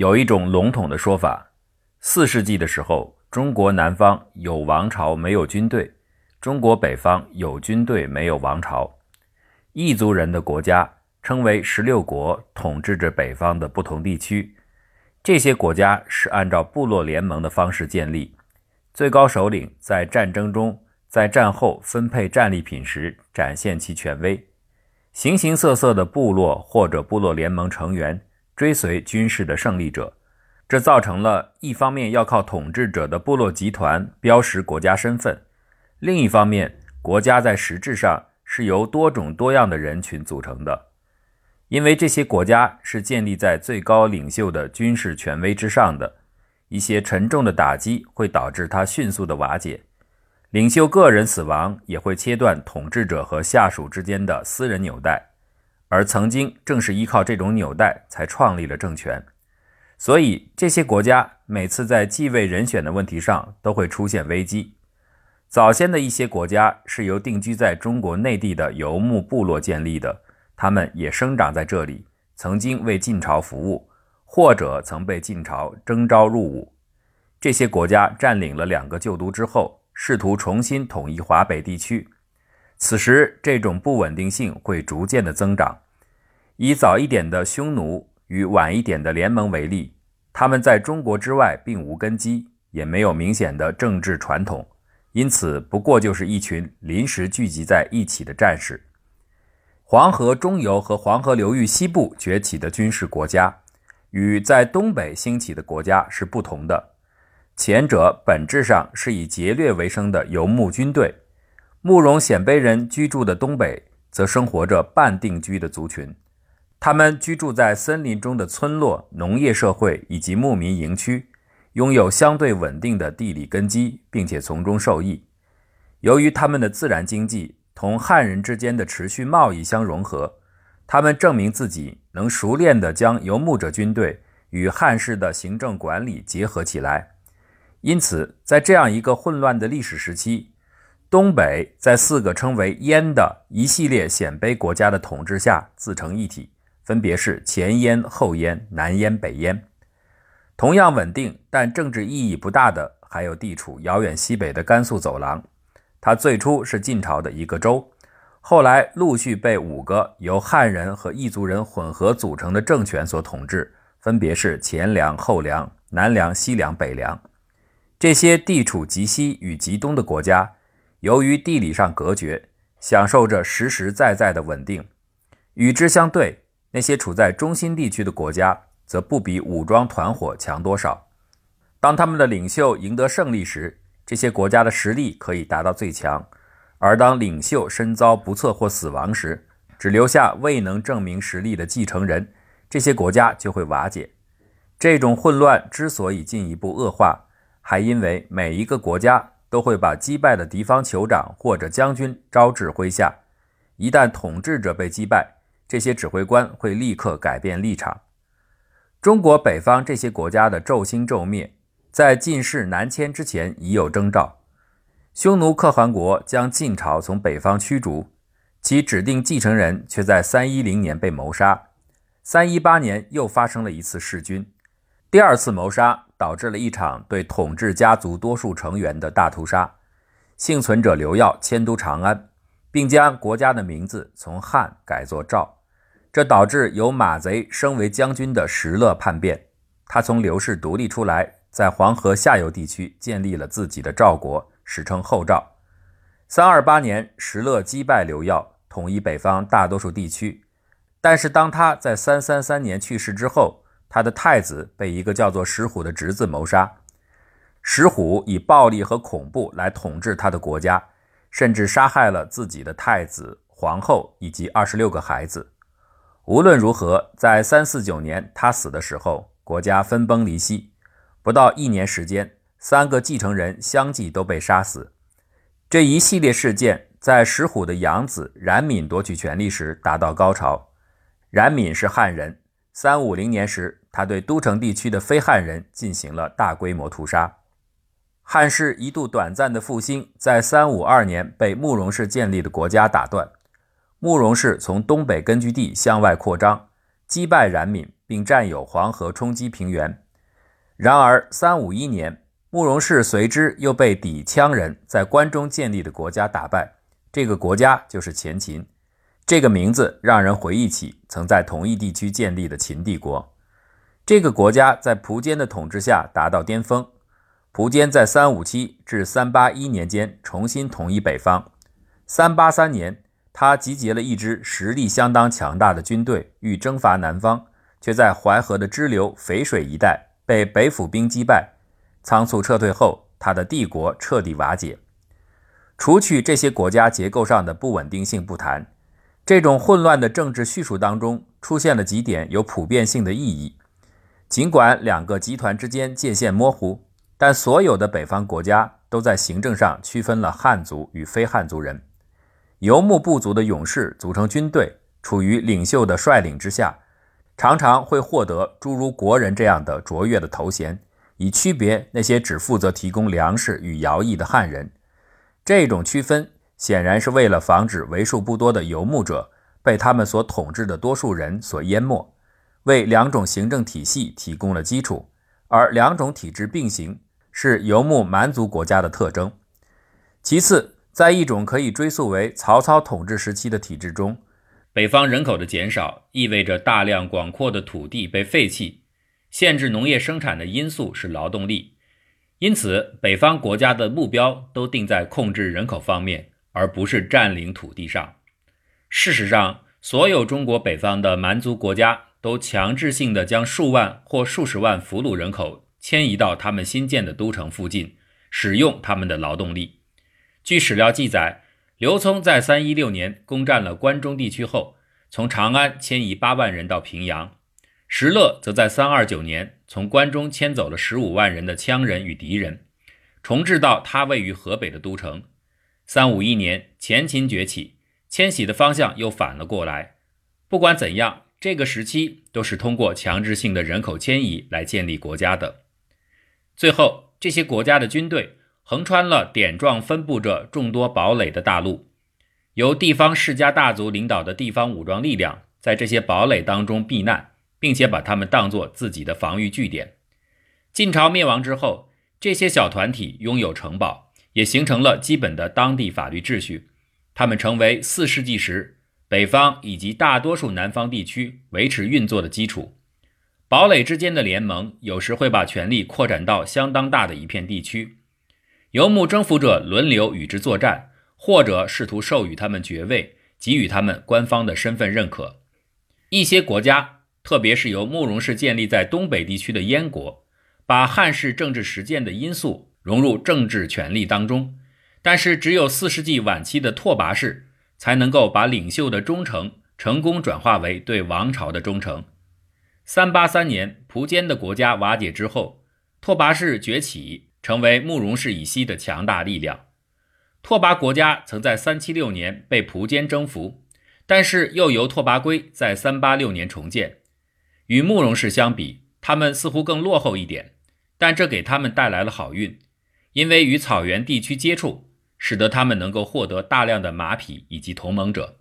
有一种笼统的说法：四世纪的时候，中国南方有王朝没有军队，中国北方有军队没有王朝。异族人的国家称为十六国，统治着北方的不同地区。这些国家是按照部落联盟的方式建立，最高首领在战争中、在战后分配战利品时展现其权威。形形色色的部落或者部落联盟成员追随军事的胜利者，这造成了一方面要靠统治者的部落集团标识国家身份，另一方面国家在实质上是由多种多样的人群组成的。因为这些国家是建立在最高领袖的军事权威之上的，一些沉重的打击会导致它迅速的瓦解。领袖个人死亡也会切断统治者和下属之间的私人纽带，而曾经正是依靠这种纽带才创立了政权。所以，这些国家每次在继位人选的问题上都会出现危机。早先的一些国家是由定居在中国内地的游牧部落建立的，他们也生长在这里，曾经为晋朝服务，或者曾被晋朝征召入伍。这些国家占领了两个旧都之后。试图重新统一华北地区，此时这种不稳定性会逐渐的增长。以早一点的匈奴与晚一点的联盟为例，他们在中国之外并无根基，也没有明显的政治传统，因此不过就是一群临时聚集在一起的战士。黄河中游和黄河流域西部崛起的军事国家，与在东北兴起的国家是不同的。前者本质上是以劫掠为生的游牧军队，慕容鲜卑人居住的东北则生活着半定居的族群，他们居住在森林中的村落、农业社会以及牧民营区，拥有相对稳定的地理根基，并且从中受益。由于他们的自然经济同汉人之间的持续贸易相融合，他们证明自己能熟练地将游牧者军队与汉式的行政管理结合起来。因此，在这样一个混乱的历史时期，东北在四个称为“燕”的一系列鲜卑国家的统治下自成一体，分别是前燕、后燕、南燕、北燕。同样稳定但政治意义不大的，还有地处遥远西北的甘肃走廊。它最初是晋朝的一个州，后来陆续被五个由汉人和异族人混合组成的政权所统治，分别是前凉、后凉、南凉、西凉、北凉。这些地处极西与极东的国家，由于地理上隔绝，享受着实实在在的稳定。与之相对，那些处在中心地区的国家，则不比武装团伙强多少。当他们的领袖赢得胜利时，这些国家的实力可以达到最强；而当领袖身遭不测或死亡时，只留下未能证明实力的继承人，这些国家就会瓦解。这种混乱之所以进一步恶化，还因为每一个国家都会把击败的敌方酋长或者将军招至麾下，一旦统治者被击败，这些指挥官会立刻改变立场。中国北方这些国家的骤兴骤灭，在晋室南迁之前已有征兆。匈奴可汗国将晋朝从北方驱逐，其指定继承人却在三一零年被谋杀。三一八年又发生了一次弑君，第二次谋杀。导致了一场对统治家族多数成员的大屠杀，幸存者刘耀迁都长安，并将国家的名字从汉改作赵，这导致由马贼升为将军的石勒叛变，他从刘氏独立出来，在黄河下游地区建立了自己的赵国，史称后赵。三二八年，石勒击败刘耀，统一北方大多数地区，但是当他在三三三年去世之后。他的太子被一个叫做石虎的侄子谋杀，石虎以暴力和恐怖来统治他的国家，甚至杀害了自己的太子、皇后以及二十六个孩子。无论如何，在三四九年他死的时候，国家分崩离析，不到一年时间，三个继承人相继都被杀死。这一系列事件在石虎的养子冉闵夺取权力时达到高潮。冉闵是汉人。三五零年时。他对都城地区的非汉人进行了大规模屠杀。汉室一度短暂的复兴，在三五二年被慕容氏建立的国家打断。慕容氏从东北根据地向外扩张，击败冉闵，并占有黄河冲积平原。然而，三五一年，慕容氏随之又被氐羌人在关中建立的国家打败。这个国家就是前秦。这个名字让人回忆起曾在同一地区建立的秦帝国。这个国家在苻坚的统治下达到巅峰。苻坚在三五七至三八一年间重新统一北方。三八三年，他集结了一支实力相当强大的军队，欲征伐南方，却在淮河的支流淝水一带被北府兵击败。仓促撤退后，他的帝国彻底瓦解。除去这些国家结构上的不稳定性不谈。这种混乱的政治叙述当中出现了几点有普遍性的意义。尽管两个集团之间界限模糊，但所有的北方国家都在行政上区分了汉族与非汉族人。游牧部族的勇士组成军队，处于领袖的率领之下，常常会获得诸如国人这样的卓越的头衔，以区别那些只负责提供粮食与徭役的汉人。这种区分。显然是为了防止为数不多的游牧者被他们所统治的多数人所淹没，为两种行政体系提供了基础。而两种体制并行是游牧蛮族国家的特征。其次，在一种可以追溯为曹操统治时期的体制中，北方人口的减少意味着大量广阔的土地被废弃，限制农业生产的因素是劳动力，因此北方国家的目标都定在控制人口方面。而不是占领土地上。事实上，所有中国北方的蛮族国家都强制性的将数万或数十万俘虏人口迁移到他们新建的都城附近，使用他们的劳动力。据史料记载，刘聪在三一六年攻占了关中地区后，从长安迁移八万人到平阳；石勒则在三二九年从关中迁走了十五万人的羌人与敌人，重置到他位于河北的都城。三五一年，前秦崛起，迁徙的方向又反了过来。不管怎样，这个时期都是通过强制性的人口迁移来建立国家的。最后，这些国家的军队横穿了点状分布着众多堡垒的大陆，由地方世家大族领导的地方武装力量在这些堡垒当中避难，并且把他们当作自己的防御据点。晋朝灭亡之后，这些小团体拥有城堡。也形成了基本的当地法律秩序，他们成为四世纪时北方以及大多数南方地区维持运作的基础。堡垒之间的联盟有时会把权力扩展到相当大的一片地区，游牧征服者轮流与之作战，或者试图授予他们爵位，给予他们官方的身份认可。一些国家，特别是由慕容氏建立在东北地区的燕国，把汉室政治实践的因素。融入政治权力当中，但是只有四世纪晚期的拓跋氏才能够把领袖的忠诚成功转化为对王朝的忠诚。三八三年，苻坚的国家瓦解之后，拓跋氏崛起，成为慕容氏以西的强大力量。拓跋国家曾在三七六年被苻坚征服，但是又由拓跋圭在三八六年重建。与慕容氏相比，他们似乎更落后一点，但这给他们带来了好运。因为与草原地区接触，使得他们能够获得大量的马匹以及同盟者。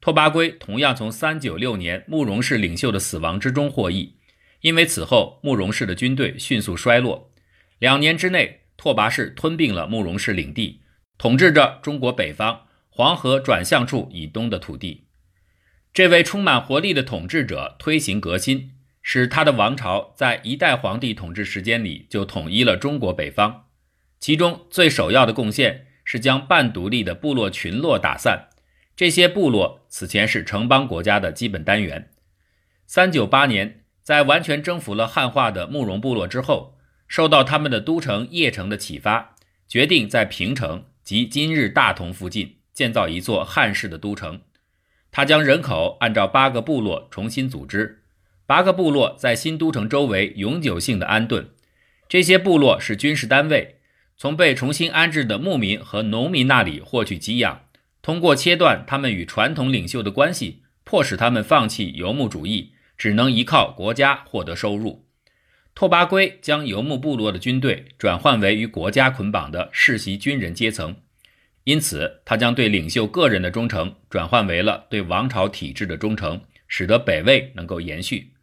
拓跋圭同样从三九六年慕容氏领袖的死亡之中获益，因为此后慕容氏的军队迅速衰落。两年之内，拓跋氏吞并了慕容氏领地，统治着中国北方黄河转向处以东的土地。这位充满活力的统治者推行革新，使他的王朝在一代皇帝统治时间里就统一了中国北方。其中最首要的贡献是将半独立的部落群落打散。这些部落此前是城邦国家的基本单元。三九八年，在完全征服了汉化的慕容部落之后，受到他们的都城邺城的启发，决定在平城及今日大同附近建造一座汉式的都城。他将人口按照八个部落重新组织，八个部落在新都城周围永久性的安顿。这些部落是军事单位。从被重新安置的牧民和农民那里获取给养，通过切断他们与传统领袖的关系，迫使他们放弃游牧主义，只能依靠国家获得收入。拓跋圭将游牧部落的军队转换为与国家捆绑的世袭军人阶层，因此他将对领袖个人的忠诚转换为了对王朝体制的忠诚，使得北魏能够延续。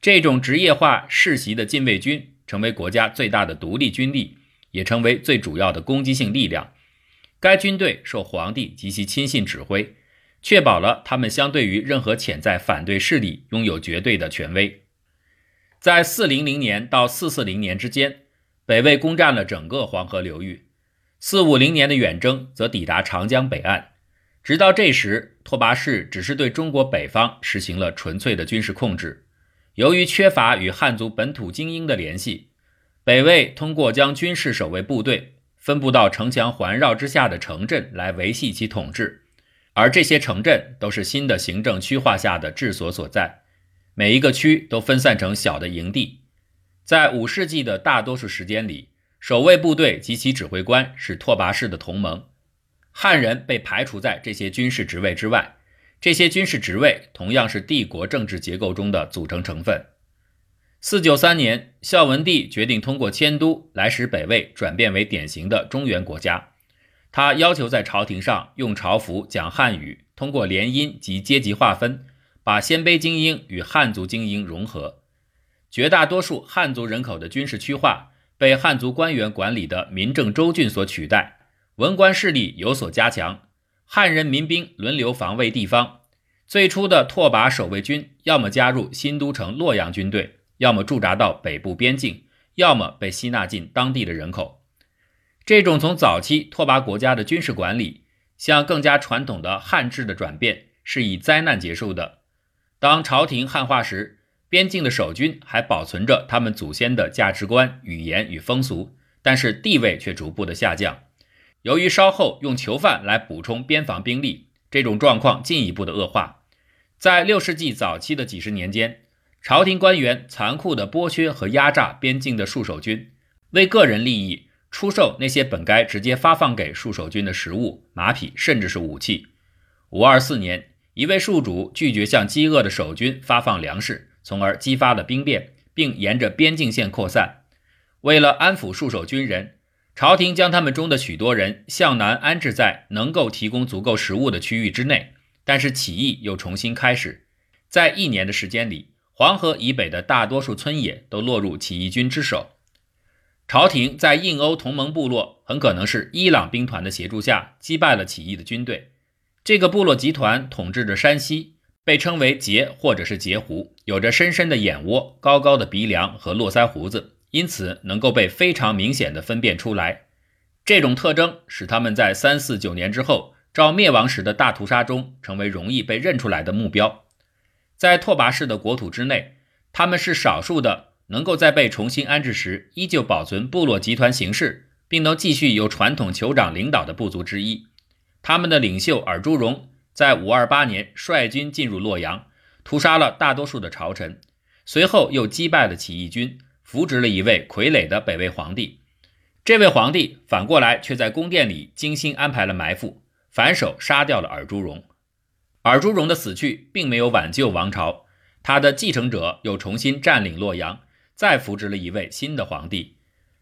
这种职业化世袭的禁卫军成为国家最大的独立军力，也成为最主要的攻击性力量。该军队受皇帝及其亲信指挥，确保了他们相对于任何潜在反对势力拥有绝对的权威。在400年到440年之间，北魏攻占了整个黄河流域。450年的远征则抵达长江北岸。直到这时，拓跋氏只是对中国北方实行了纯粹的军事控制。由于缺乏与汉族本土精英的联系，北魏通过将军事守卫部队。分布到城墙环绕之下的城镇来维系其统治，而这些城镇都是新的行政区划下的治所所在，每一个区都分散成小的营地。在五世纪的大多数时间里，守卫部队及其指挥官是拓跋氏的同盟，汉人被排除在这些军事职位之外。这些军事职位同样是帝国政治结构中的组成成分。四九三年，孝文帝决定通过迁都来使北魏转变为典型的中原国家。他要求在朝廷上用朝服讲汉语，通过联姻及阶级划分，把鲜卑精英与汉族精英融合。绝大多数汉族人口的军事区划被汉族官员管理的民政州郡所取代，文官势力有所加强，汉人民兵轮流防卫地方。最初的拓跋守卫军要么加入新都城洛阳军队。要么驻扎到北部边境，要么被吸纳进当地的人口。这种从早期拓跋国家的军事管理向更加传统的汉制的转变，是以灾难结束的。当朝廷汉化时，边境的守军还保存着他们祖先的价值观、语言与风俗，但是地位却逐步的下降。由于稍后用囚犯来补充边防兵力，这种状况进一步的恶化。在六世纪早期的几十年间。朝廷官员残酷地剥削和压榨边境的戍守军，为个人利益出售那些本该直接发放给戍守军的食物、马匹，甚至是武器。五二四年，一位戍主拒绝向饥饿的守军发放粮食，从而激发了兵变，并沿着边境线扩散。为了安抚戍守军人，朝廷将他们中的许多人向南安置在能够提供足够食物的区域之内。但是起义又重新开始，在一年的时间里。黄河以北的大多数村野都落入起义军之手。朝廷在印欧同盟部落很可能是伊朗兵团的协助下击败了起义的军队。这个部落集团统治着山西，被称为羯或者是羯胡，有着深深的眼窝、高高的鼻梁和络腮胡子，因此能够被非常明显的分辨出来。这种特征使他们在三四九年之后赵灭亡时的大屠杀中成为容易被认出来的目标。在拓跋氏的国土之内，他们是少数的能够在被重新安置时依旧保存部落集团形式，并能继续由传统酋长领导的部族之一。他们的领袖尔朱荣在528年率军进入洛阳，屠杀了大多数的朝臣，随后又击败了起义军，扶植了一位傀儡的北魏皇帝。这位皇帝反过来却在宫殿里精心安排了埋伏，反手杀掉了尔朱荣。尔朱荣的死去并没有挽救王朝，他的继承者又重新占领洛阳，再扶植了一位新的皇帝。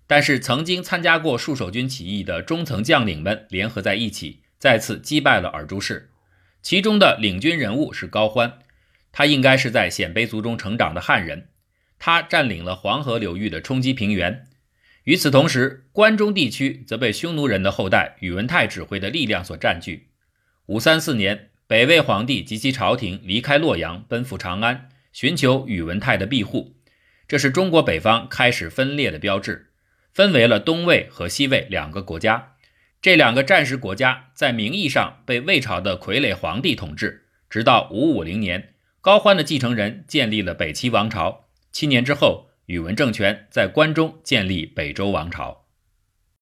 但是，曾经参加过戍守军起义的中层将领们联合在一起，再次击败了尔朱氏。其中的领军人物是高欢，他应该是在鲜卑族中成长的汉人。他占领了黄河流域的冲积平原。与此同时，关中地区则被匈奴人的后代宇文泰指挥的力量所占据。五三四年。北魏皇帝及其朝廷离开洛阳，奔赴长安，寻求宇文泰的庇护。这是中国北方开始分裂的标志，分为了东魏和西魏两个国家。这两个战时国家在名义上被魏朝的傀儡皇帝统治，直到五五零年，高欢的继承人建立了北齐王朝。七年之后，宇文政权在关中建立北周王朝。